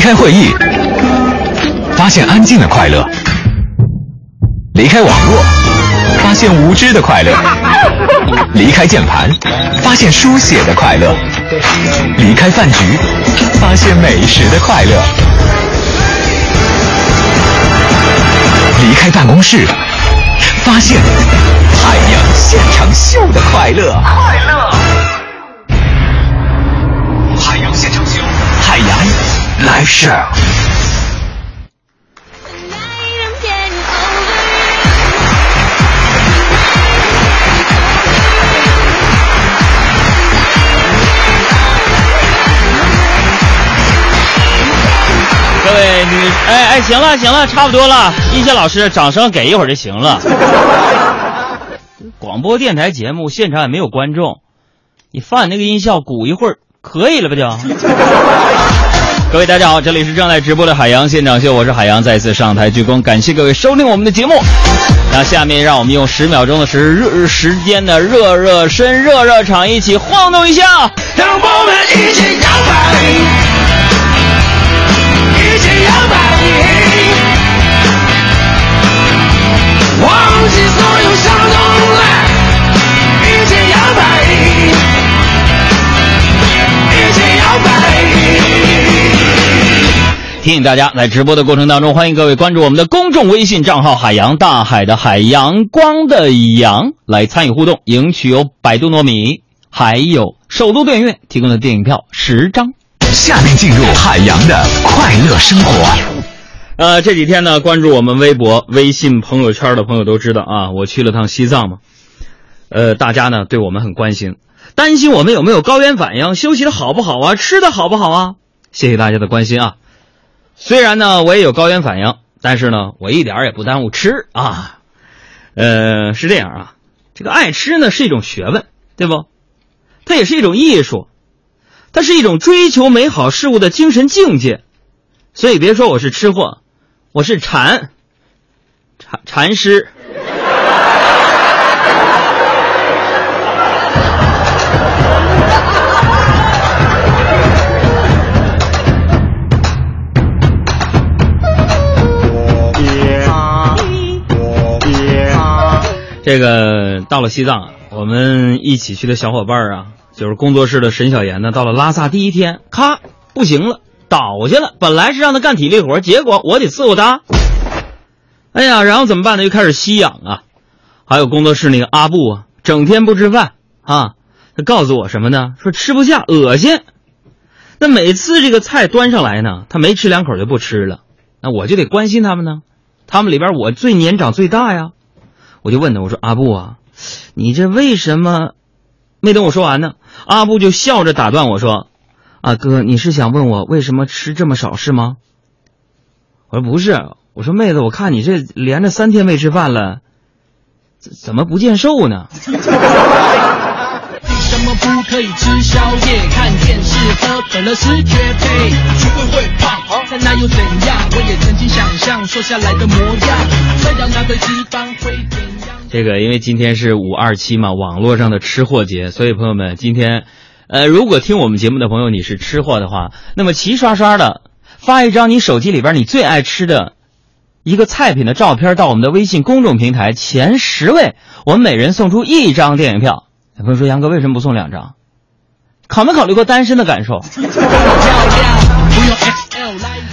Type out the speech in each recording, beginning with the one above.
离开会议，发现安静的快乐；离开网络，发现无知的快乐；离开键盘，发现书写的快乐；离开饭局，发现美食的快乐；离开办公室，发现太阳现场秀的快乐。快乐，live show。各位女，哎哎，行了行了，差不多了。一些老师，掌声给一会儿就行了。广播电台节目现场也没有观众，你放你那个音效鼓一会儿可以了吧就？各位大家好，这里是正在直播的海洋现场秀，我是海洋，再次上台鞠躬，感谢各位收听我们的节目。那下面让我们用十秒钟的时热时间的热热身、热热场，一起晃动一下。让我们一起摇摆，提醒大家，在直播的过程当中，欢迎各位关注我们的公众微信账号“海洋大海的海阳光的阳”来参与互动，赢取由百度糯米还有首都电影院提供的电影票十张。下面进入海洋的快乐生活。呃，这几天呢，关注我们微博、微信朋友圈的朋友都知道啊，我去了趟西藏嘛。呃，大家呢对我们很关心，担心我们有没有高原反应，休息的好不好啊，吃的好不好啊？谢谢大家的关心啊。虽然呢我也有高原反应，但是呢我一点也不耽误吃啊。呃，是这样啊，这个爱吃呢是一种学问，对不？它也是一种艺术，它是一种追求美好事物的精神境界。所以别说我是吃货，我是禅，禅禅师。这个到了西藏啊，我们一起去的小伙伴啊，就是工作室的沈小岩呢，到了拉萨第一天，咔，不行了，倒下了。本来是让他干体力活，结果我得伺候他。哎呀，然后怎么办呢？又开始吸氧啊。还有工作室那个阿布啊，整天不吃饭啊，他告诉我什么呢？说吃不下，恶心。那每次这个菜端上来呢，他没吃两口就不吃了。那我就得关心他们呢。他们里边我最年长最大呀。我就问他，我说阿布啊，你这为什么？没等我说完呢，阿布就笑着打断我说：“啊哥，你是想问我为什么吃这么少是吗？”我说不是，我说妹子，我看你这连着三天没吃饭了，怎怎么不见瘦呢？为什么不可以吃宵夜、看电视、喝可乐是绝配？学会会胖，但那又怎样？我也曾经想象瘦下来的模样，虽然那会怎样？这个因为今天是五二七嘛，网络上的吃货节，所以朋友们今天，呃，如果听我们节目的朋友你是吃货的话，那么齐刷刷的发一张你手机里边你最爱吃的一个菜品的照片到我们的微信公众平台，前十位我们每人送出一张电影票。有朋友说杨哥为什么不送两张？考没考虑过单身的感受？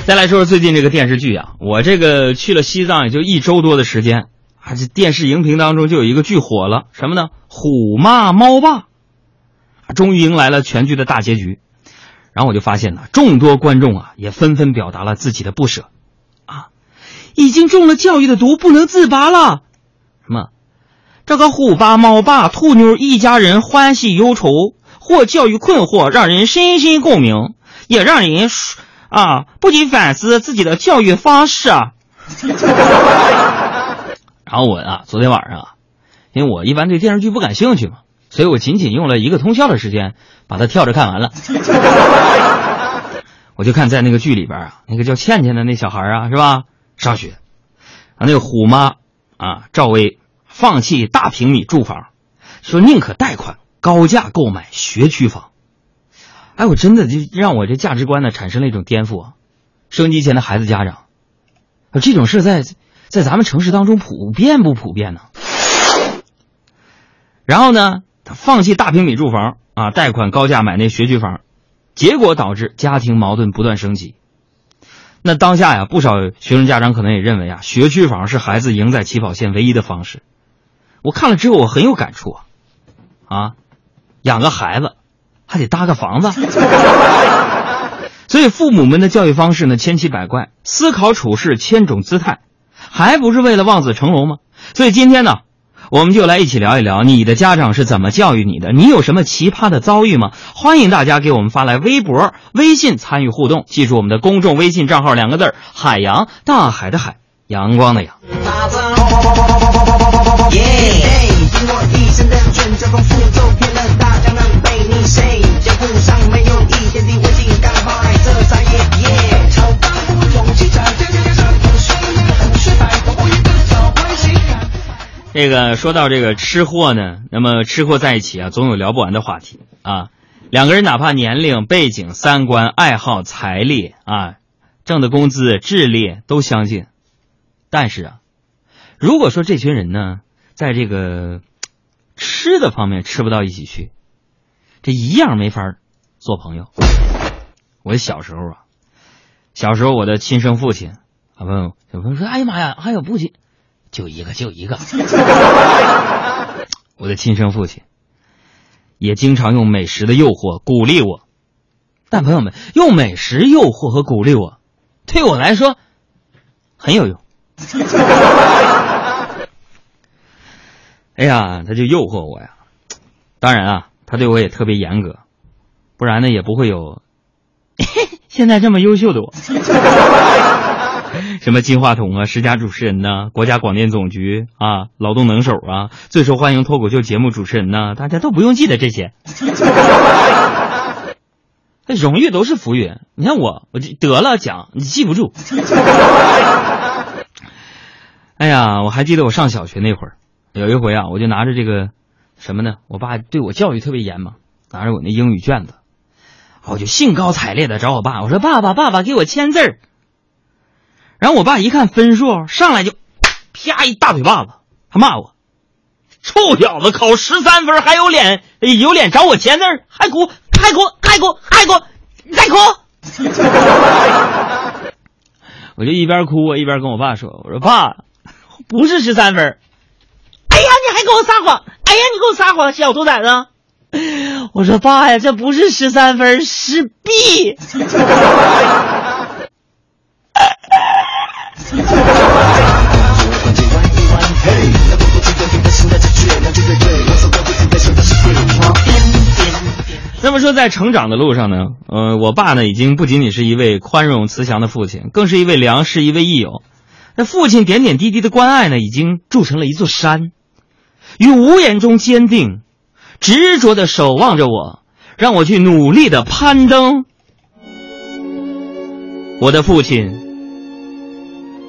再来说说最近这个电视剧啊，我这个去了西藏也就一周多的时间，啊，这电视荧屏当中就有一个剧火了，什么呢？虎妈猫爸，终于迎来了全剧的大结局。然后我就发现呢，众多观众啊也纷纷表达了自己的不舍，啊，已经中了教育的毒，不能自拔了。什么？这个虎爸猫爸兔妞一家人欢喜忧愁，或教育困惑，让人深深共鸣，也让人啊不禁反思自己的教育方式啊。然后我啊，昨天晚上啊，因为我一般对电视剧不感兴趣嘛，所以我仅仅用了一个通宵的时间把它跳着看完了。我就看在那个剧里边啊，那个叫倩倩的那小孩啊，是吧？上学，啊，那个虎妈啊，赵薇放弃大平米住房，说宁可贷款高价购买学区房。哎，我真的就让我这价值观呢产生了一种颠覆啊！收音机前的孩子家长，这种事在在咱们城市当中普遍不普遍呢？然后呢，他放弃大平米住房啊，贷款高价买那学区房，结果导致家庭矛盾不断升级。那当下呀，不少学生家长可能也认为啊，学区房是孩子赢在起跑线唯一的方式。我看了之后，我很有感触啊，啊，养个孩子还得搭个房子，所以父母们的教育方式呢千奇百怪，思考处事千种姿态，还不是为了望子成龙吗？所以今天呢。我们就来一起聊一聊你的家长是怎么教育你的，你有什么奇葩的遭遇吗？欢迎大家给我们发来微博、微信参与互动，记住我们的公众微信账号两个字：海洋，大海的海，阳光的阳。耶嘿听我一声亮卷这功夫走遍了大江南被你谁脚步上没有一点点问题你干来这三爷爷超棒勇气在天天向上很帅很帅这个说到这个吃货呢那么吃货在一起啊总有聊不完的话题啊。两个人哪怕年龄背景三观爱好财力啊挣的工资智力都相近。但是啊如果说这群人呢在这个吃的方面吃不到一起去，这一样没法做朋友。我小时候啊，小时候我的亲生父亲啊，问小朋友说：“哎呀妈呀，还有父亲。”就一个，就一个。我的亲生父亲也经常用美食的诱惑鼓励我，但朋友们，用美食诱惑和鼓励我，对我来说很有用。哎呀，他就诱惑我呀。当然啊，他对我也特别严格，不然呢也不会有 现在这么优秀的我。什么金话筒啊，十佳主持人呐，国家广电总局啊，劳动能手啊，最受欢迎脱口秀节目主持人呐，大家都不用记得这些。那荣誉都是浮云。你看我，我就得了奖，你记不住。哎呀，我还记得我上小学那会儿，有一回啊，我就拿着这个什么呢？我爸对我教育特别严嘛，拿着我那英语卷子，我就兴高采烈的找我爸，我说：“爸爸，爸爸，给我签字儿。”然后我爸一看分数，上来就啪一大嘴巴子，他骂我：“臭小子，考十三分还有脸有脸找我签字，还哭还哭还哭还哭，再哭！” 我就一边哭一边跟我爸说：“我说爸，不是十三分。”给我撒谎！哎呀，你给我撒谎，小兔崽子！我说爸呀，这不是十三分，是 B。那么说，在成长的路上呢，呃，我爸呢，已经不仅仅是一位宽容慈祥的父亲，更是一位良师，一位益友。那父亲点点滴滴的关爱呢，已经筑成了一座山，于无言中坚定、执着的守望着我，让我去努力的攀登。我的父亲。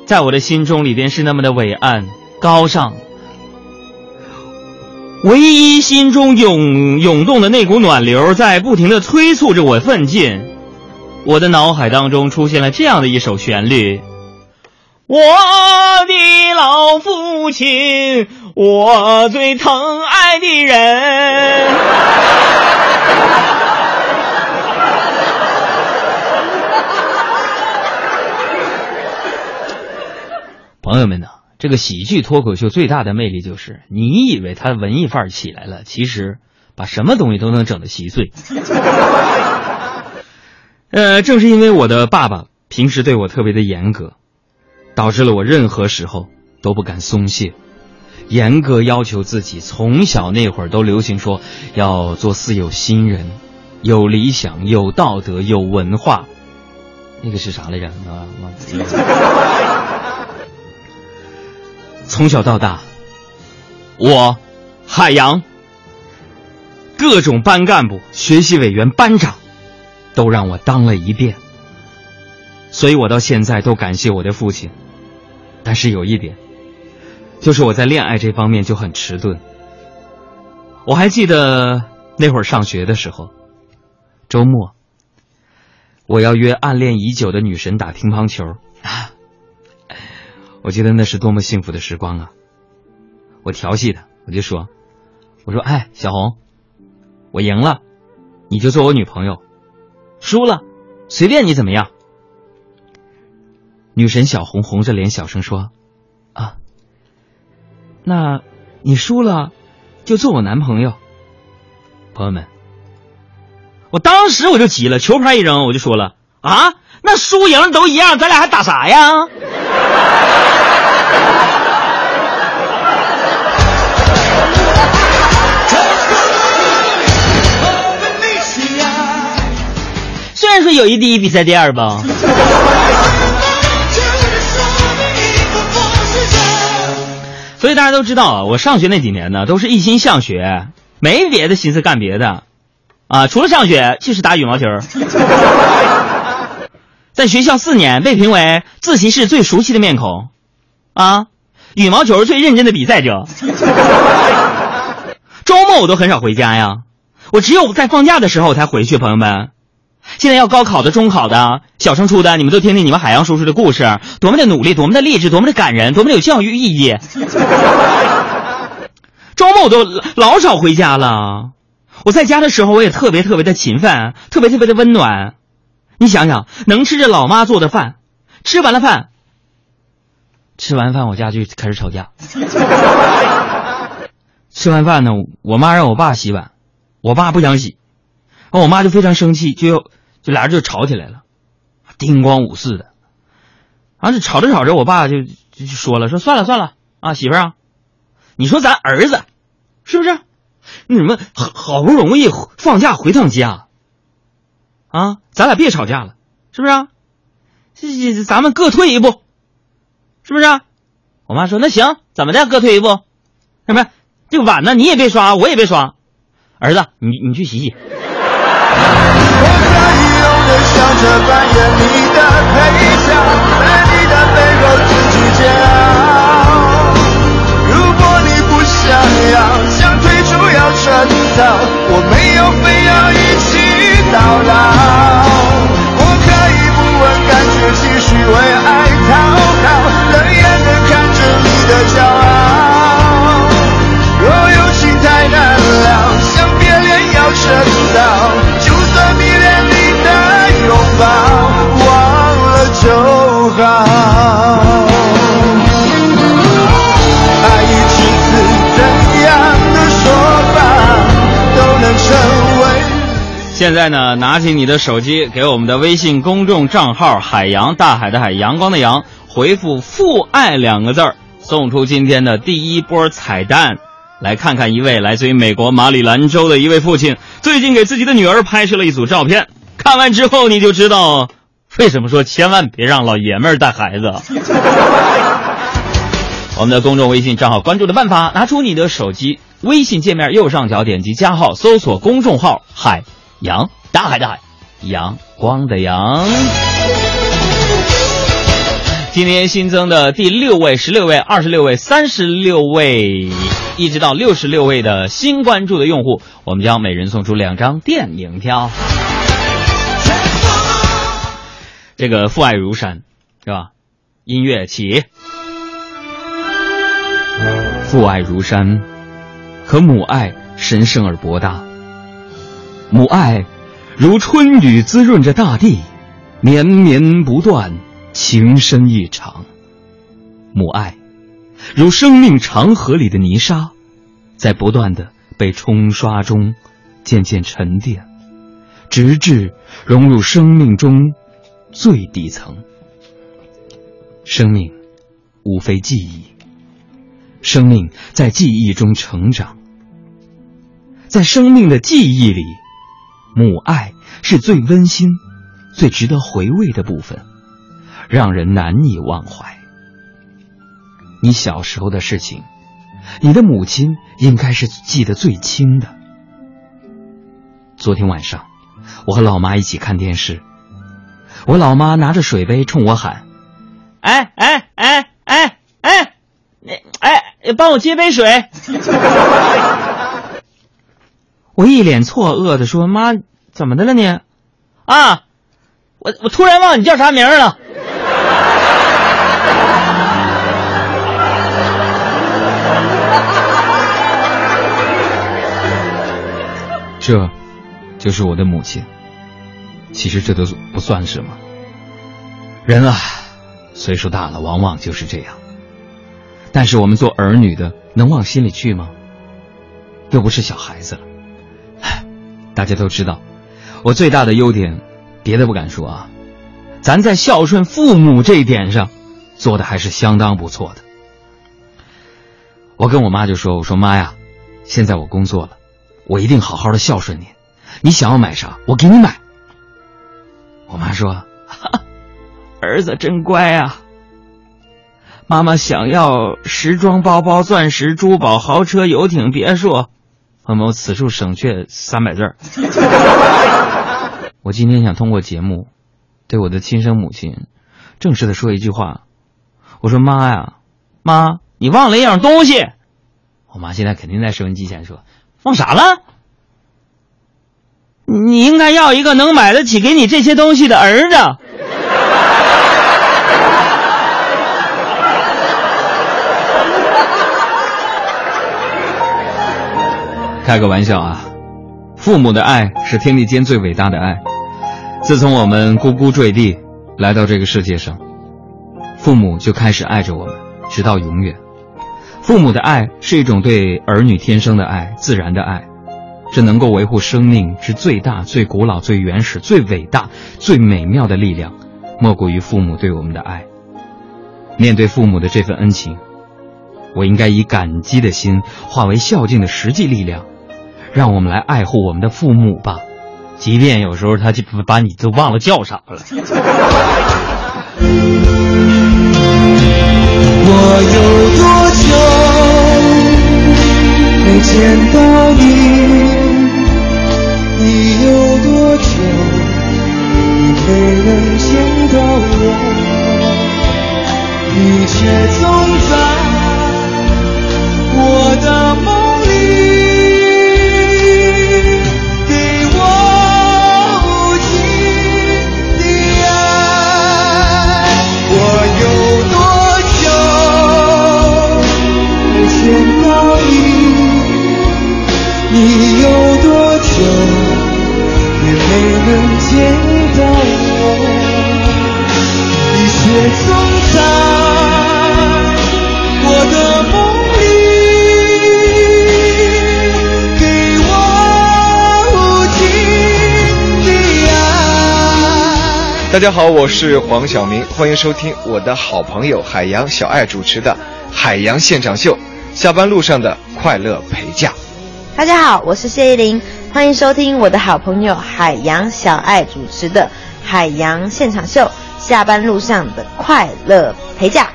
在我的心中里边是那么的伟岸高尚，唯一心中涌涌动的那股暖流在不停的催促着我奋进。我的脑海当中出现了这样的一首旋律：我的老父亲，我最疼爱的人。朋友们呢？这个喜剧脱口秀最大的魅力就是，你以为他文艺范儿起来了，其实把什么东西都能整得稀碎。呃，正是因为我的爸爸平时对我特别的严格，导致了我任何时候都不敢松懈，严格要求自己。从小那会儿都流行说要做四有新人，有理想、有道德、有文化。那个是啥来着？啊，忘。从小到大，我海洋各种班干部、学习委员、班长，都让我当了一遍。所以我到现在都感谢我的父亲。但是有一点，就是我在恋爱这方面就很迟钝。我还记得那会上学的时候，周末我要约暗恋已久的女神打乒乓球啊！我觉得那是多么幸福的时光啊！我调戏她，我就说：“我说，哎，小红，我赢了，你就做我女朋友；输了，随便你怎么样。”女神小红红着脸小声说：“，那你输了，就做我男朋友。”朋友们，我当时我就急了，球拍一扔，我就说了：“啊，那输赢都一样，咱俩还打啥呀？” 虽然说友谊第一，比赛第二吧。所以大家都知道啊，我上学那几年呢，都是一心向学，没别的心思干别的，啊，除了上学就是打羽毛球。在学校四年，被评为自习室最熟悉的面孔，啊，羽毛球最认真的比赛者。周末我都很少回家呀，我只有在放假的时候才回去。朋友们，现在要高考的、中考的、小升初的，你们都听听你们海洋叔叔的故事，多么的努力，多么的励志，多么的感人，多么的有教育意义。周末我都老少回家了，我在家的时候我也特别特别的勤奋，特别特别的温暖。你想想，能吃着老妈做的饭，吃完了饭，吃完饭我家就开始吵架。吃完饭呢，我妈让我爸洗碗，我爸不想洗，然后我妈就非常生气，就就俩人就吵起来了，叮咣五四的。然后就吵着吵着，我爸就就说了，说算了算了啊，媳妇儿啊，你说咱儿子是不是？那什么好好不容易放假回趟家。啊，咱俩别吵架了，是不是？这这咱们各退一步，是不是？我妈说那行，怎么的？各退一步，什么？这个碗呢？你也别刷，我也别刷。儿子，你你去洗洗。微笑着扮演你的配角在你的背后自己煎熬。如果你不想要想退出要趁早我没有非要一起到老现在呢，拿起你的手机，给我们的微信公众账号“海洋大海的海阳光的阳”回复“父爱”两个字儿，送出今天的第一波彩蛋。来看看一位来自于美国马里兰州的一位父亲，最近给自己的女儿拍摄了一组照片。看完之后，你就知道为什么说千万别让老爷们儿带孩子。我们的公众微信账号关注的办法：拿出你的手机，微信界面右上角点击加号，搜索公众号“海阳大海的海，阳光的阳”。今天新增的第六位、十六位、二十六位、三十六位，一直到六十六位的新关注的用户，我们将每人送出两张电影票。这个父爱如山，是吧？音乐起。父爱如山，可母爱神圣而博大。母爱如春雨滋润着大地，绵绵不断，情深意长。母爱如生命长河里的泥沙，在不断的被冲刷中渐渐沉淀，直至融入生命中最底层。生命无非记忆。生命在记忆中成长，在生命的记忆里，母爱是最温馨、最值得回味的部分，让人难以忘怀。你小时候的事情，你的母亲应该是记得最清的。昨天晚上，我和老妈一起看电视，我老妈拿着水杯冲我喊：“哎哎哎哎哎，你哎！”帮我接杯水。我一脸错愕的说：“妈，怎么的了你？啊，我我突然忘你叫啥名了。这，就是我的母亲。其实这都不算什么。人啊，岁数大了，往往就是这样。但是我们做儿女的，能往心里去吗？又不是小孩子了。大家都知道，我最大的优点，别的不敢说啊，咱在孝顺父母这一点上，做的还是相当不错的。我跟我妈就说：“我说妈呀，现在我工作了，我一定好好的孝顺你。你想要买啥，我给你买。”我妈说：“儿子真乖啊。”妈妈想要时装包包、钻石、珠宝、豪车、游艇、别墅，那么此处省却三百字儿。我今天想通过节目，对我的亲生母亲，正式的说一句话。我说妈呀，妈，你忘了一样东西。我妈现在肯定在收音机前说，忘啥了？你应该要一个能买得起给你这些东西的儿子。开个玩笑啊，父母的爱是天地间最伟大的爱。自从我们呱呱坠地来到这个世界上，父母就开始爱着我们，直到永远。父母的爱是一种对儿女天生的爱，自然的爱。这能够维护生命之最大、最古老、最原始、最伟大、最美妙的力量，莫过于父母对我们的爱。面对父母的这份恩情，我应该以感激的心化为孝敬的实际力量，让我们来爱护我们的父母吧，即便有时候他就把你都忘了叫啥了。我有多久没见到你？你有多久没能见到我？你却总在你却总在我梦里，给我无尽的。大家好，我是黄晓明，欢迎收听我的好朋友海洋小爱主持的《海洋现场秀》，下班路上的快乐陪驾。大家好，我是谢依霖。欢迎收听我的好朋友海洋小爱主持的《海洋现场秀》，下班路上的快乐陪驾。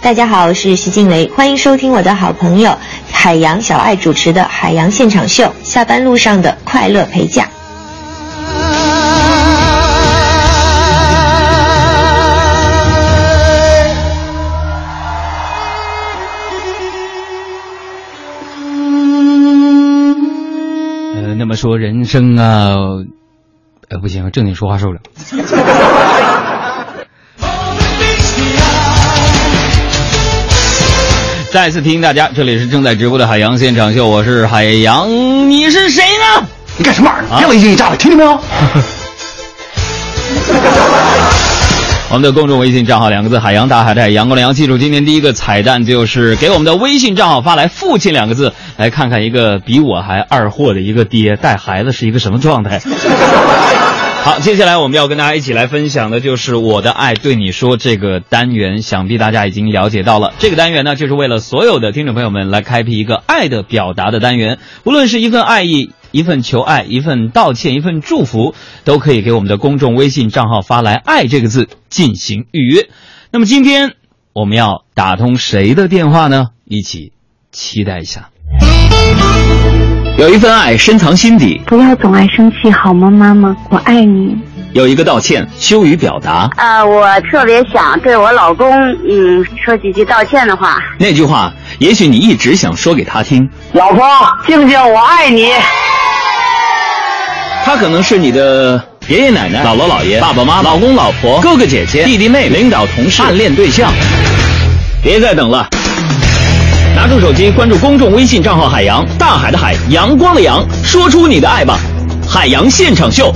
大家好，我是徐静蕾，欢迎收听我的好朋友海洋小爱主持的《海洋现场秀》，下班路上的快乐陪驾。那么说人生啊，呃，不行，正经说话受不了。再次提醒大家，这里是正在直播的海洋现场秀，我是海洋，你是谁呢？你干什么玩意儿？别往一惊一乍的，听见没有？我们的公众微信账号两个字：海洋大海带阳光的阳。记住，今天第一个彩蛋就是给我们的微信账号发来“父亲”两个字，来看看一个比我还二货的一个爹带孩子是一个什么状态。好，接下来我们要跟大家一起来分享的就是“我的爱对你说”这个单元，想必大家已经了解到了。这个单元呢，就是为了所有的听众朋友们来开辟一个爱的表达的单元，无论是一份爱意。一份求爱，一份道歉，一份祝福，都可以给我们的公众微信账号发来“爱”这个字进行预约。那么今天我们要打通谁的电话呢？一起期待一下。有一份爱深藏心底，不要总爱生气好吗，妈妈？我爱你。有一个道歉羞于表达，啊，我特别想对我老公，嗯，说几句道歉的话。那句话，也许你一直想说给他听。老婆，静静，我爱你。他可能是你的爷爷奶奶、姥姥姥爷、爸爸妈妈、老公老婆、哥哥姐姐、弟弟妹妹、领导同事、暗恋对象，别再等了。拿出手机，关注公众微信账号“海洋”，大海的海，阳光的阳，说出你的爱吧！海洋现场秀，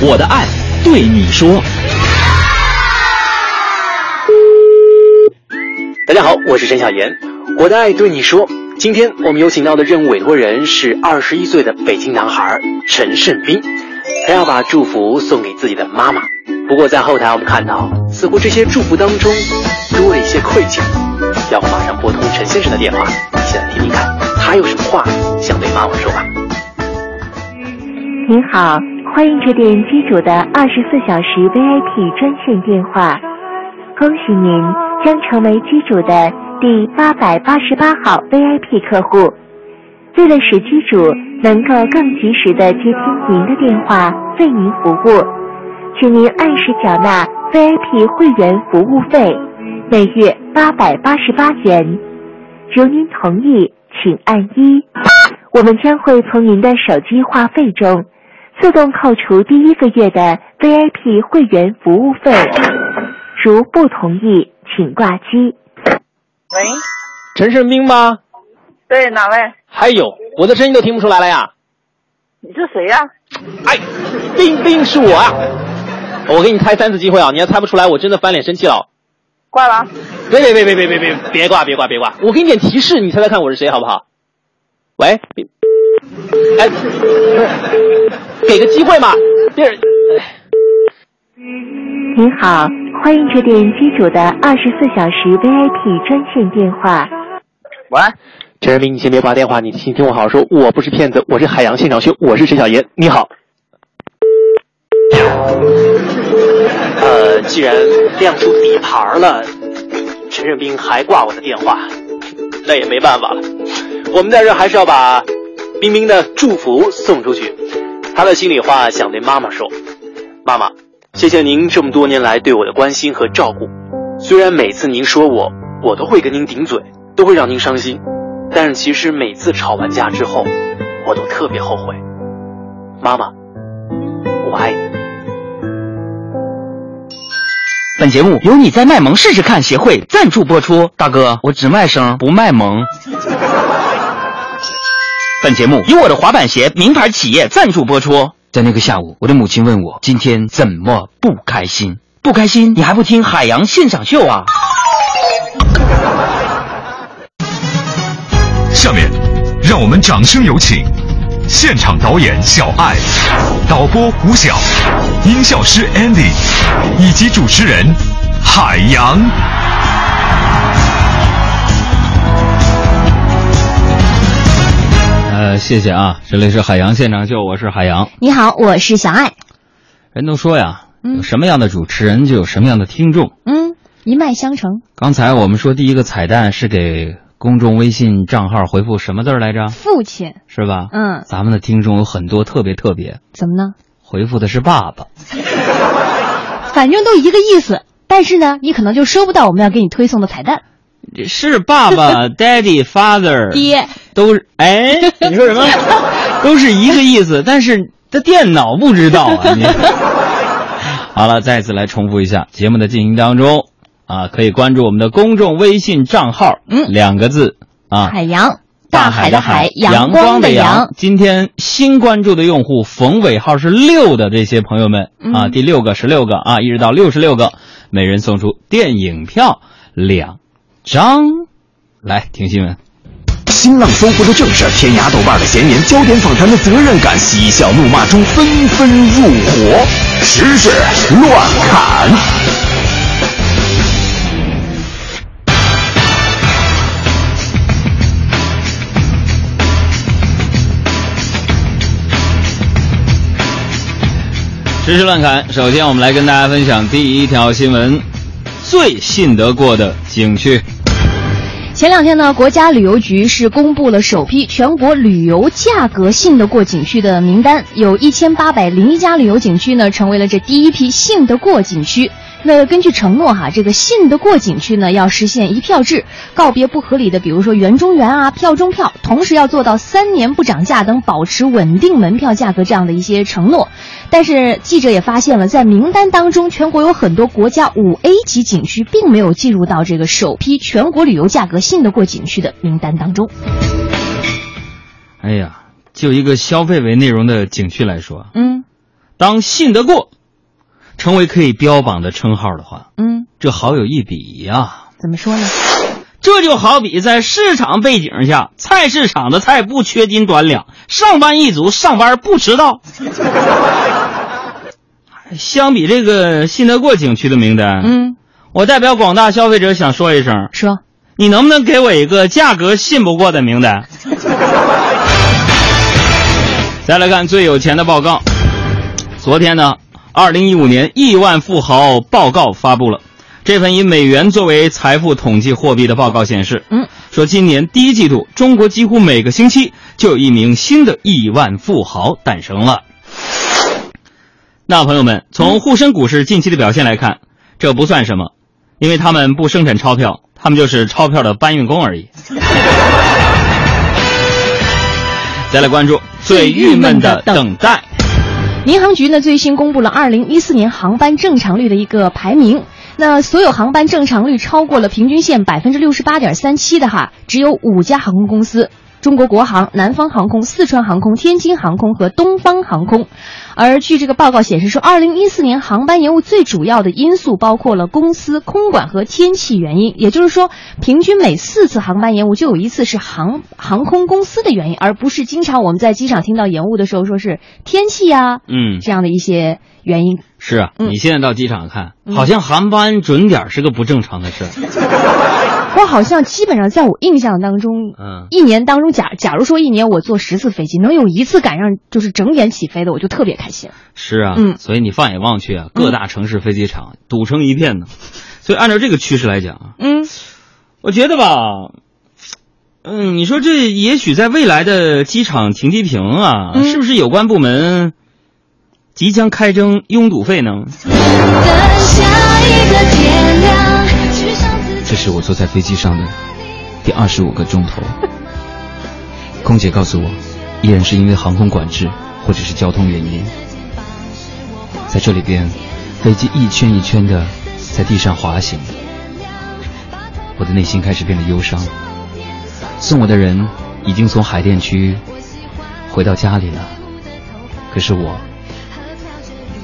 我的爱对你说。大家好，我是陈小妍，我的爱对你说。今天我们有请到的任务委托人是二十一岁的北京男孩陈胜斌，他要把祝福送给自己的妈妈。不过在后台我们看到，似乎这些祝福当中多了一些愧疚。要马上拨通陈先生的电话，一起来听听看，他有什么话想对妈妈说吧。您好，欢迎致电机主的二十四小时 VIP 专线电话，恭喜您将成为机主的第八百八十八号 VIP 客户。为了使机主能够更及时的接听您的电话，为您服务，请您按时缴纳 VIP 会员服务费。每月八百八十八元，如您同意，请按一。我们将会从您的手机话费中自动扣除第一个月的 VIP 会员服务费。如不同意，请挂机。喂，陈胜兵吗？对，哪位？还有，我的声音都听不出来了呀？你是谁呀、哎，冰冰是我啊！我给你猜三次机会啊，你要猜不出来，我真的翻脸生气了。挂了。别别别别别别别别挂别挂别挂！我给你点提示，你猜猜看我是谁好不好？喂，别哎，不是，给个机会嘛！别人，您好，欢迎致电机主的二十四小时 VIP 专线电话。喂，陈仁斌，你先别挂电话，你先听我好好说，我不是骗子，我是海洋现场秀，我是陈小妍，你好。呃，既然亮出底牌了，陈胜斌还挂我的电话，那也没办法了。我们在这还是要把冰冰的祝福送出去。他的心里话想对妈妈说：“妈妈，谢谢您这么多年来对我的关心和照顾。虽然每次您说我，我都会跟您顶嘴，都会让您伤心，但是其实每次吵完架之后，我都特别后悔。妈妈，我爱你。”本节目由你在卖萌试试看协会赞助播出。大哥，我只卖声不卖萌。本节目由我的滑板鞋名牌企业赞助播出。在那个下午，我的母亲问我今天怎么不开心？不开心，你还不听海洋现场秀啊？下面，让我们掌声有请现场导演小爱、导播胡晓、音效师 Andy 以及主持人海洋。呃，谢谢啊，这里是海洋现场秀，我是海洋。你好，我是小爱。人都说呀，有什么样的主持人就有什么样的听众。嗯，一脉相承。刚才我们说第一个彩蛋是给公众微信账号回复什么字儿来着？父亲。是吧？嗯，咱们的听众有很多特别特别，怎么呢？回复的是爸爸。反正都一个意思，但是呢，你可能就收不到我们要给你推送的彩蛋。是爸爸，Daddy、Father，爹都是哎，你说什么？都是一个意思，但是这电脑不知道啊。你好了，再次来重复一下节目的进行当中啊，可以关注我们的公众微信账号，嗯，两个字啊，海洋，大海的海，阳光的阳。今天新关注的用户冯尾号是六的这些朋友们啊，嗯第六个、十六个啊，一直到六十六个，每人送出电影票两张。来听新闻。新浪搜狐的正事，天涯豆瓣的闲言，焦点访谈的责任感，嬉笑怒骂中纷纷入伙，时事乱砍。实时乱侃，首先我们来跟大家分享第一条新闻：最信得过的景区。前两天呢，国家旅游局是公布了首批全国旅游价格信得过景区的名单，有一千八百零一家旅游景区呢，成为了这第一批信得过景区。那根据承诺哈，这个信得过景区呢要实现一票制，告别不合理的，比如说园中园啊、票中票，同时要做到三年不涨价等，保持稳定门票价格这样的一些承诺。但是记者也发现了，在名单当中，全国有很多国家五 A 级景区并没有进入到这个首批全国旅游价格信得过景区的名单当中。哎呀，就一个消费为内容的景区来说，嗯当信得过成为可以标榜的称号的话，嗯，这好有一比呀。怎么说呢？这就好比在市场背景下，菜市场的菜不缺斤短两，上班一族上班不迟到。相比这个信得过景区的名单，嗯，我代表广大消费者想说一声，说你能不能给我一个价格信不过的名单？再来看最有钱的报告，昨天呢，二零一五年亿万富豪报告发布了。这份以美元作为财富统计货币的报告显示，嗯，说今年第一季度，中国几乎每个星期就有一名新的亿万富豪诞生了。那朋友们，从沪深股市近期的表现来看，这不算什么，因为他们不生产钞票，他们就是钞票的搬运工而已。再来关注最郁闷的等待。民航局呢最新公布了二零一四年航班正常率的一个排名。那所有航班正常率超过了平均线百分之六十八点三七的哈，只有五家航空公司：中国国航、南方航空、四川航空、天津航空和东方航空。而据这个报告显示说，二零一四年航班延误最主要的因素包括了公司空管和天气原因，也就是说，平均每四次航班延误就有一次是航航空公司的原因，而不是经常我们在机场听到延误的时候说是天气呀、嗯，这样的一些原因。是啊，嗯你现在到机场看，嗯好像航班准点是个不正常的事儿。我好像基本上在我印象当中，嗯，一年当中，假假如说一年我坐十次飞机，能有一次赶上就是整点起飞的，我就特别开心。是啊，嗯所以你放眼望去啊，各大城市飞机场堵成一片呢。所以按照这个趋势来讲啊，嗯，我觉得吧，嗯，你说这也许在未来的机场停机坪啊，嗯是不是有关部门即将开征拥堵费呢？这是我坐在飞机上的第二十五个钟头。空姐告诉我，依然是因为航空管制或者是交通原因，在这里边，飞机一圈一圈的在地上滑行，我的内心开始变得忧伤。送我的人已经从海淀区回到家里了，可是我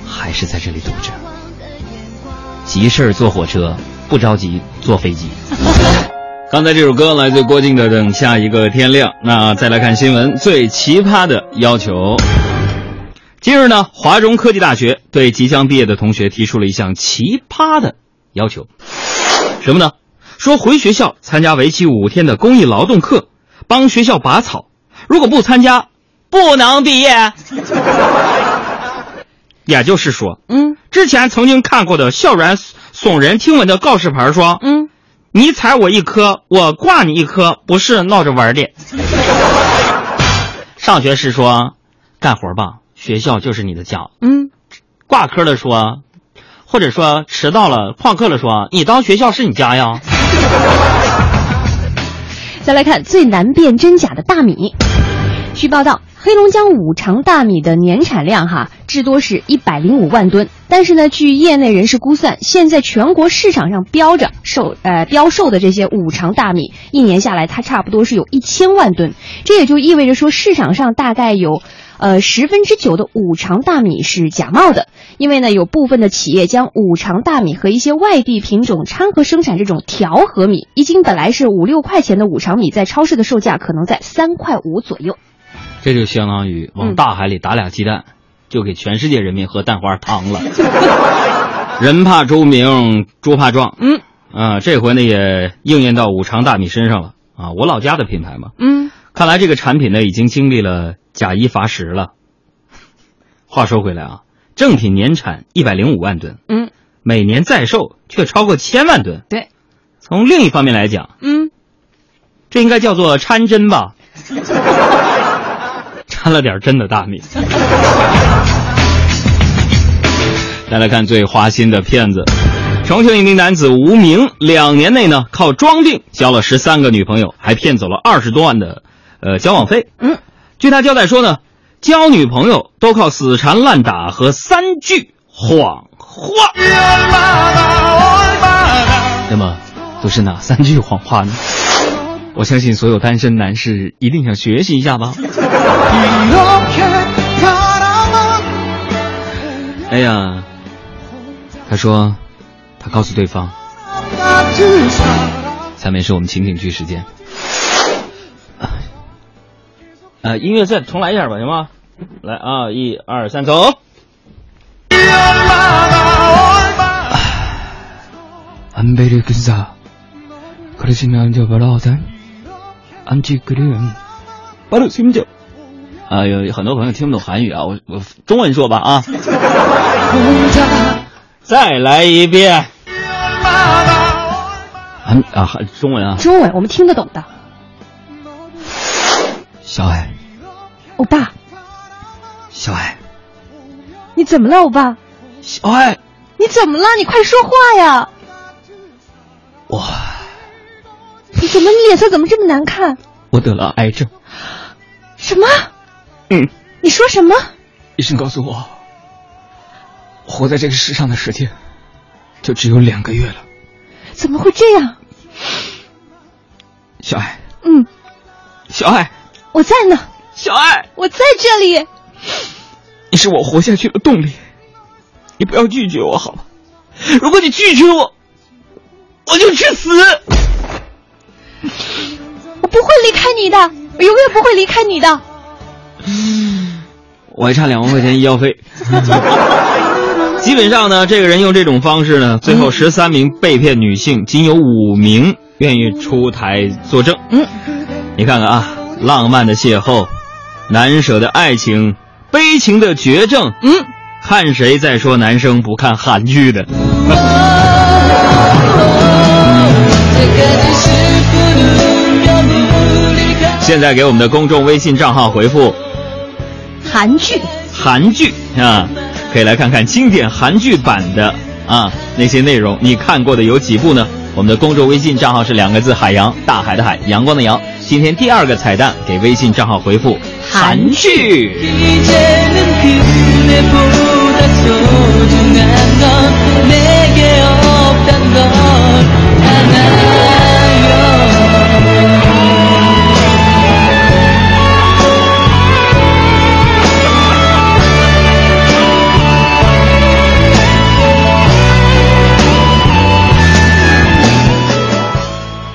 还是在这里堵着。急事儿坐火车，不着急坐飞机。刚才这首歌来自郭靖的《等下一个天亮》。那再来看新闻，最奇葩的要求。近日呢，华中科技大学对即将毕业的同学提出了一项奇葩的要求，什么呢？说回学校参加为期五天的公益劳动课，帮学校拔草，如果不参加，不能毕业。也就是说，嗯，之前曾经看过的校园耸人听闻的告示牌说，嗯，你踩我一颗，我挂你一颗，不是闹着玩的。上学时说，干活吧，学校就是你的家。嗯，挂科了说，或者说迟到了旷课了说，你当学校是你家呀。再来看最难辨真假的大米。据报道，黑龙江五常大米的年产量哈至多是一百零五万吨，但是呢，据业内人士估算，现在全国市场上标着售呃标售的这些五常大米，一年下来它差不多是有一千万吨，这也就意味着说市场上大概有。呃，十分之九的五常大米是假冒的，因为呢，有部分的企业将五常大米和一些外地品种掺和生产这种调和米，一斤本来是五六块钱的五常米，在超市的售价可能在三块五左右。这就相当于往大海里打俩鸡蛋，就给全世界人民喝蛋花汤了。人怕猪鸣，猪怕壮。嗯，啊，这回呢也应验到五常大米身上了啊！我老家的品牌嘛。嗯，看来这个产品呢已经经历了假一罚十了。话说回来啊，正品年产一百零五万吨，嗯，每年在售却超过千万吨。对，从另一方面来讲，嗯，这应该叫做掺针吧？掺了点真的大米。再来看最花心的骗子，重庆一名男子吴明，两年内呢靠装病交了十三个女朋友，还骗走了二十多万的呃交往费。嗯，据他交代说呢，交女朋友都靠死缠烂打和三句谎话。那么，都是哪三句谎话呢？我相信所有单身男士一定想学习一下吧。哎呀，他说，他告诉对方。下面是我们情景剧时间。呃，音乐再重来一下吧，行吗？来啊，一二三，走。 안베르근사 그러시면 저 바로 MG Green，巴鲁斯姆啊，有很多朋友听不懂韩语啊，我我中文说吧啊，再来一遍，啊啊，中文啊，中文我们听得懂的，小爱，欧巴，小爱，你怎么了，欧巴？小爱，你怎么了？你快说话呀！哇。你怎么？你脸色怎么这么难看？我得了癌症。什么？嗯，你说什么？医生告诉我，活在这个世上的时间就只有两个月了。怎么会这样？小爱，嗯，小爱，我在呢。小爱，我在这里。你是我活下去的动力，你不要拒绝我好吗？如果你拒绝我，我就去死。我不会离开你的，我永远不会离开你的。我还差两万块钱医药费。基本上呢，这个人用这种方式呢，最后十三名被骗女性，仅有五名愿意出台作证。嗯，你看看啊，浪漫的邂逅，难舍的爱情，悲情的绝症。嗯，看谁在说男生不看韩剧的？现在给我们的公众微信账号回复韩剧，韩剧啊，可以来看看经典韩剧版的啊那些内容。你看过的有几部呢？我们的公众微信账号是两个字：海洋，大海的海，阳光的阳。今天第二个彩蛋，给微信账号回复韩剧。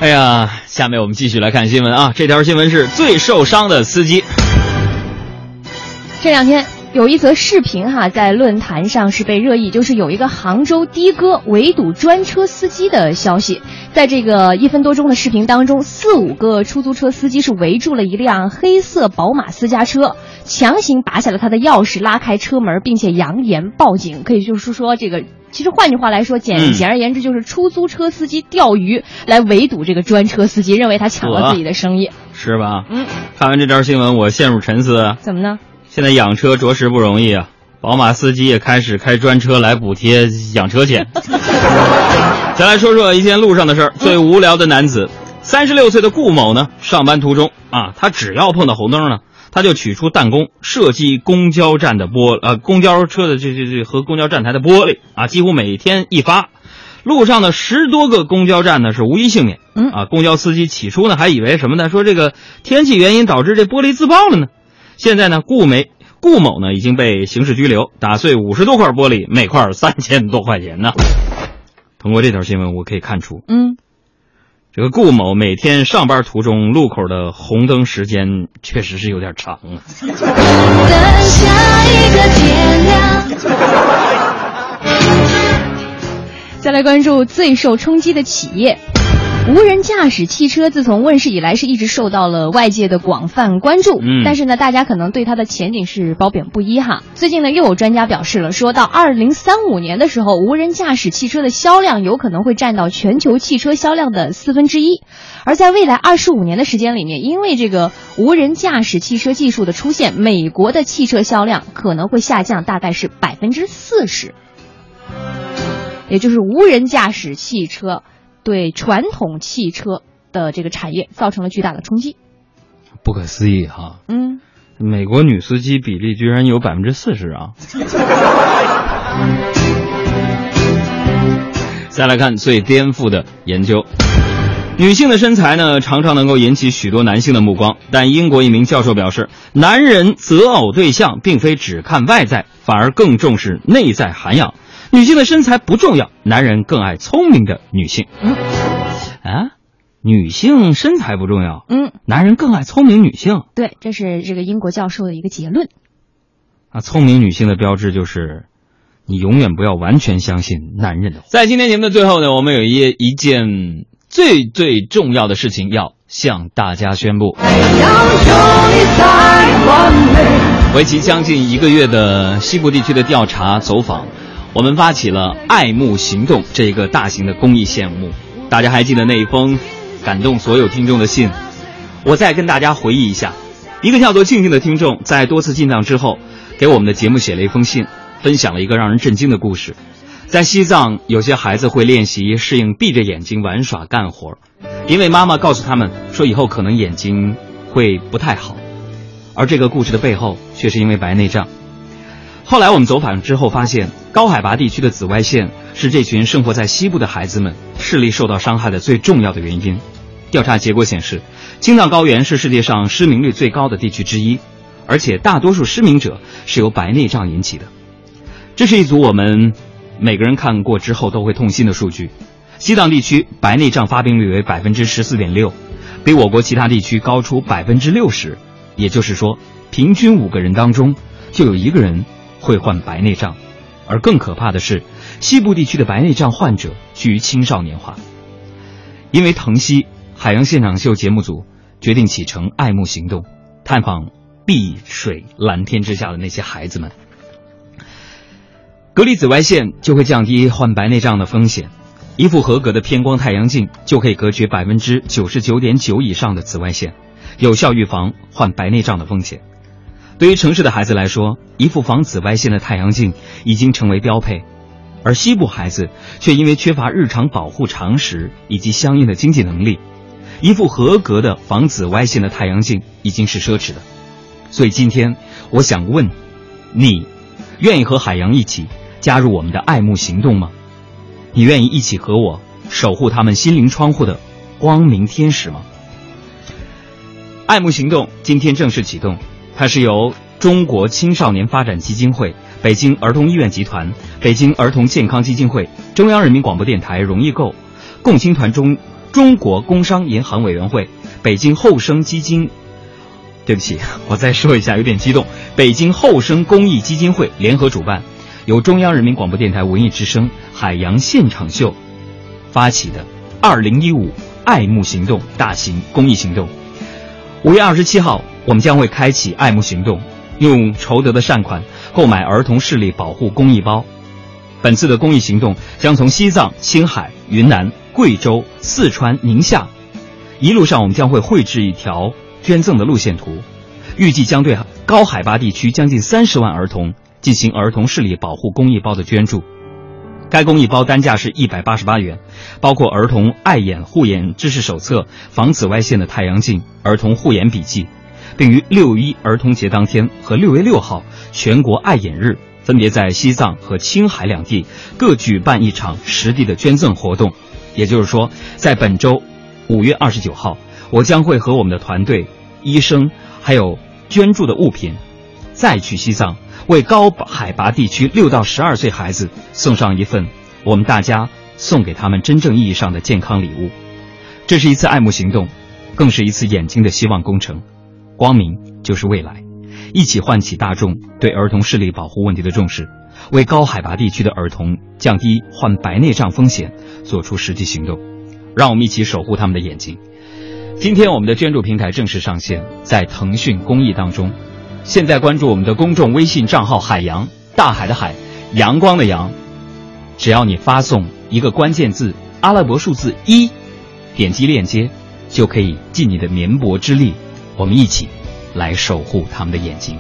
哎呀，下面我们继续来看新闻啊！这条新闻是最受伤的司机。这两天有一则视频哈，在论坛上是被热议，就是有一个杭州的哥围堵专车司机的消息。在这个一分多钟的视频当中，四五个出租车司机是围住了一辆黑色宝马私家车，强行拔下了他的钥匙，拉开车门，并且扬言报警。可以就是说这个。其实换句话来说，简嗯简而言之就是出租车司机钓鱼来围堵这个专车司机，认为他抢了自己的生意，是吧？嗯。看完这条新闻，我陷入沉思。啊怎么呢？现在养车着实不容易啊！宝马司机也开始开专车来补贴养车钱。再来说说一件路上的事儿，最无聊的男子，三十六岁的顾某呢，上班途中啊，他只要碰到红灯呢。他就取出弹弓射击公交站的玻呃公交车的这这这和公交站台的玻璃啊，几乎每天一发，路上的十多个公交站呢是无一幸免。嗯啊，公交司机起初呢还以为什么呢？说这个天气原因导致这玻璃自爆了呢。现在呢，顾梅顾某呢已经被刑事拘留，打碎五十多块玻璃，每块三千多块钱呢。通过这条新闻，我可以看出，嗯。这个顾某每天上班途中路口的红灯时间确实是有点长啊。再来关注最受冲击的企业。无人驾驶汽车自从问世以来，是一直受到了外界的广泛关注。嗯但是呢，大家可能对它的前景是褒贬不一哈。最近呢，又有专家表示了，说到二零三五年的时候，无人驾驶汽车的销量有可能会占到全球汽车销量的四分之一。而在未来二十五年的时间里面，因为这个无人驾驶汽车技术的出现，美国的汽车销量可能会下降，大概是百分之四十。也就是无人驾驶汽车对传统汽车的这个产业造成了巨大的冲击。不可思议哈！嗯，美国女司机比例居然有百分之四十啊！再来看最颠覆的研究。女性的身材呢，常常能够引起许多男性的目光，但英国一名教授表示，男人择偶对象并非只看外在，反而更重视内在涵养。女性的身材不重要，男人更爱聪明的女性。嗯啊，女性身材不重要，嗯，男人更爱聪明女性。对，这是这个英国教授的一个结论。啊，聪明女性的标志就是，你永远不要完全相信男人的话。在今天节目的最后呢，我们有一一件最最重要的事情要向大家宣布。为期将近一个月的西部地区的调查走访，我们发起了“爱慕行动”这一个大型的公益项目。大家还记得那一封感动所有听众的信？我再跟大家回忆一下，一个叫做静静的听众，在多次进藏之后，给我们的节目写了一封信，分享了一个让人震惊的故事。在西藏，有些孩子会练习适应闭着眼睛玩耍干活，因为妈妈告诉他们说以后可能眼睛会不太好。而这个故事的背后，却是因为白内障。后来我们走访之后发现，高海拔地区的紫外线是这群生活在西部的孩子们视力受到伤害的最重要的原因。调查结果显示，青藏高原是世界上失明率最高的地区之一，而且大多数失明者是由白内障引起的。这是一组我们每个人看过之后都会痛心的数据。西藏地区白内障发病率为百分之十四点六，比我国其他地区高出百分之六十。也就是说，平均五个人当中就有一个人会患白内障。而更可怕的是，西部地区的白内障患者居于青少年化。因为疼惜，海洋现场秀节目组决定启程爱慕行动，探访碧水蓝天之下的那些孩子们。隔离紫外线就会降低患白内障的风险，一副合格的偏光太阳镜就可以隔绝百分之九十九点九以上的紫外线，有效预防患白内障的风险。对于城市的孩子来说，一副防紫外线的太阳镜已经成为标配，而西部孩子却因为缺乏日常保护常识以及相应的经济能力，一副合格的防紫外线的太阳镜已经是奢侈的。所以今天我想问，你愿意和海洋一起加入我们的爱慕行动吗？你愿意一起和我守护他们心灵窗户的光明天使吗？爱慕行动今天正式启动，它是由中国青少年发展基金会、北京儿童医院集团、北京儿童健康基金会、中央人民广播电台容易购、共青团中中国工商银行委员会、北京后生基金。对不起，我再说一下，有点激动。北京后生公益基金会联合主办，由中央人民广播电台文艺之声《海洋现场秀》发起的“二零一五爱慕行动”大型公益行动。五月二十七号，我们将会开启爱慕行动，用筹得的善款购买儿童视力保护公益包。本次的公益行动将从西藏、青海、云南、贵州、四川、宁夏，一路上我们将会绘制一条捐赠的路线图，预计将对高海拔地区将近三十万儿童进行儿童视力保护公益包的捐助。该公益包单价是一百八十八元，包括儿童爱眼护眼知识手册、防紫外线的太阳镜、儿童护眼笔记，并于六一儿童节当天和六月六号全国爱眼日，分别在西藏和青海两地各举办一场实地的捐赠活动。也就是说，在本周五月二十九号，我将会和我们的团队、医生还有捐助的物品，再去西藏。为高海拔地区六到十二岁孩子送上一份我们大家送给他们真正意义上的健康礼物。这是一次爱慕行动，更是一次眼睛的希望工程。光明就是未来，一起唤起大众对儿童视力保护问题的重视，为高海拔地区的儿童降低患白内障风险做出实际行动。让我们一起守护他们的眼睛。今天我们的捐助平台正式上线，在腾讯公益当中。现在关注我们的公众微信账号“海洋大海的海，阳光的阳”，只要你发送一个关键字阿拉伯数字一，点击链接就可以尽你的绵薄之力，我们一起来守护他们的眼睛。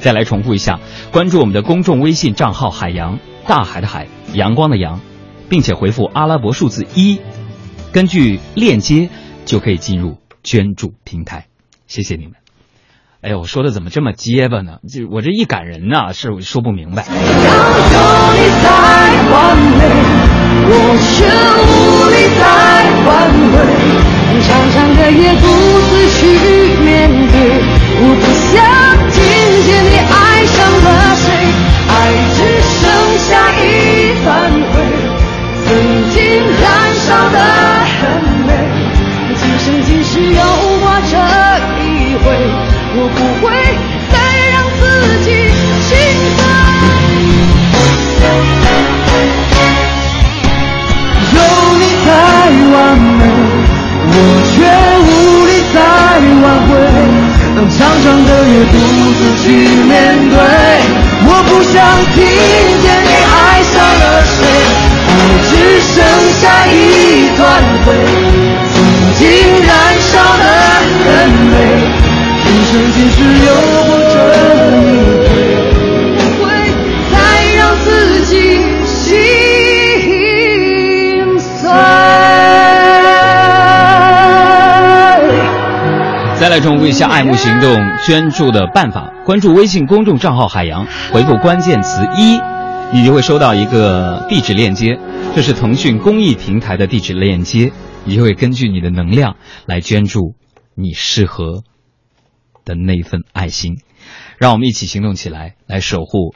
再来重复一下，关注我们的公众微信账号“海洋大海的海，阳光的阳”，并且回复阿拉伯数字一，根据链接就可以进入捐助平台。谢谢你们。哎呦，我说的怎么这么结巴呢？就我这一感人呐、是我说不明白。我却无力再挽回。长长的夜独自去面对，我不想听见你爱上了谁，爱只剩下一段灰，曾经燃烧的很美，今生今世有过这一回，我不会再让自己心碎有你在完美，我却再来重复一下爱慕行动捐助的办法：关注微信公众账号“海洋”，回复关键词“一”，你就会收到一个地址链接，这是腾讯公益平台的地址链接，你就会根据你的能量来捐助你适合的那份爱心。让我们一起行动起来，来守护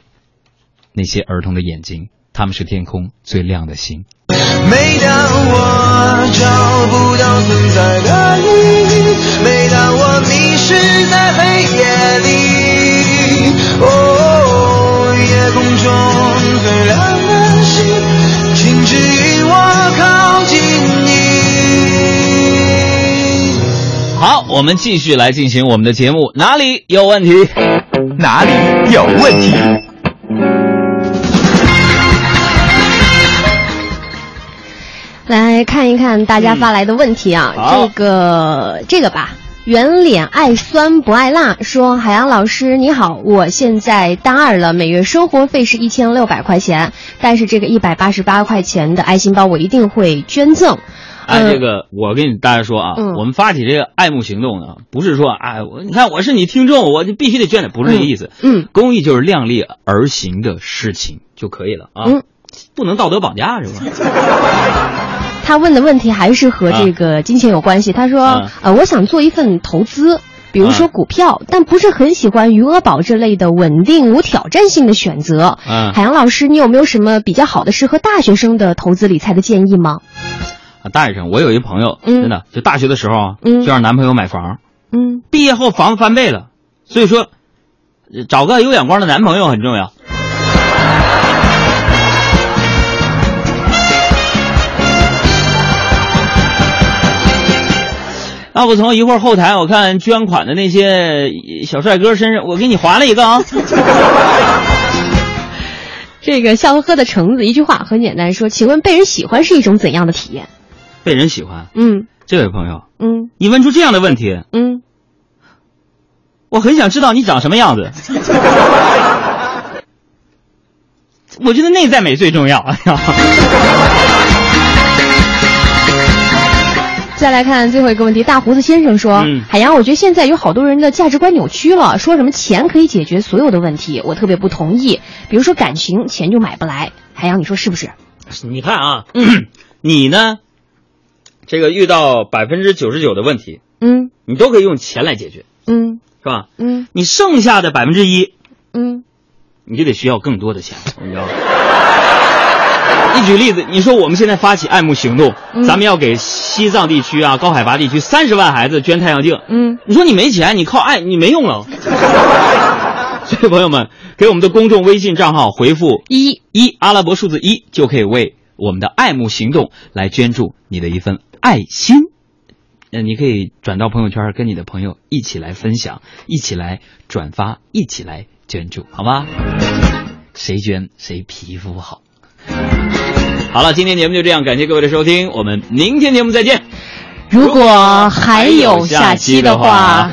那些儿童的眼睛，他们是天空最亮的星。每当我找不到存在的意义，每当我在黑夜里，哦，夜空中最亮的星，请指引我靠近你。好，我们继续来进行我们的节目，哪里有问题？哪里有问题？来看一看大家发来的问题啊，嗯这个这个吧。圆脸爱酸不爱辣说：“海洋老师你好，我现在大二了，每月生活费是一千六百块钱，但是这个一百八十八块钱的爱心包我一定会捐赠。哎，嗯这个我跟你大家说啊，嗯我们发起这个爱慕行动呢，不是说哎，我你看我是你听众，我就必须得捐的，不是这个意思。嗯，公益就是量力而行的事情就可以了啊，嗯不能道德绑架是吧？他问的问题还是和这个金钱有关系。他说：“啊。呃，我想做一份投资，比如说啊股票，但不是很喜欢余额宝这类的稳定无挑战性的选择。嗯海洋老师，你有没有什么比较好的适合大学生的投资理财的建议吗？啊，大学生，我有一朋友，嗯。真的就大学的时候啊，嗯。就让男朋友买房，嗯，毕业后房子翻倍了，所以说，呃找个有眼光的男朋友很重要。要不从一会儿后台我看捐款的那些小帅哥身上，我给你划了一个啊。这个笑呵呵的橙子一句话很简单说，请问被人喜欢是一种怎样的体验？被人喜欢，嗯这位朋友，嗯你问出这样的问题，嗯，我很想知道你长什么样子。我觉得内在美最重要。再来看最后一个问题，大胡子先生说：“嗯海洋，我觉得现在有好多人的价值观扭曲了，说什么钱可以解决所有的问题，我特别不同意。比如说感情，钱就买不来。海洋，你说是不是？你看啊，你呢，这个遇到百分之九十九的问题，嗯你都可以用钱来解决，嗯是吧？嗯你剩下的百分之一，嗯你就得需要更多的钱，你知道吗？你举例子，你说我们现在发起爱慕行动，嗯咱们要给西藏地区啊、高海拔地区三十万孩子捐太阳镜。嗯，你说你没钱，你靠爱你没用了。所以朋友们，给我们的公众微信账号回复一一阿拉伯数字一，就可以为我们的爱慕行动来捐助你的一份爱心。那，你可以转到朋友圈，跟你的朋友一起来分享，一起来转发，一起来捐助，好吗？谁捐谁皮肤好。好了，今天节目就这样，感谢各位的收听，我们明天节目再见。如果还有下期的话。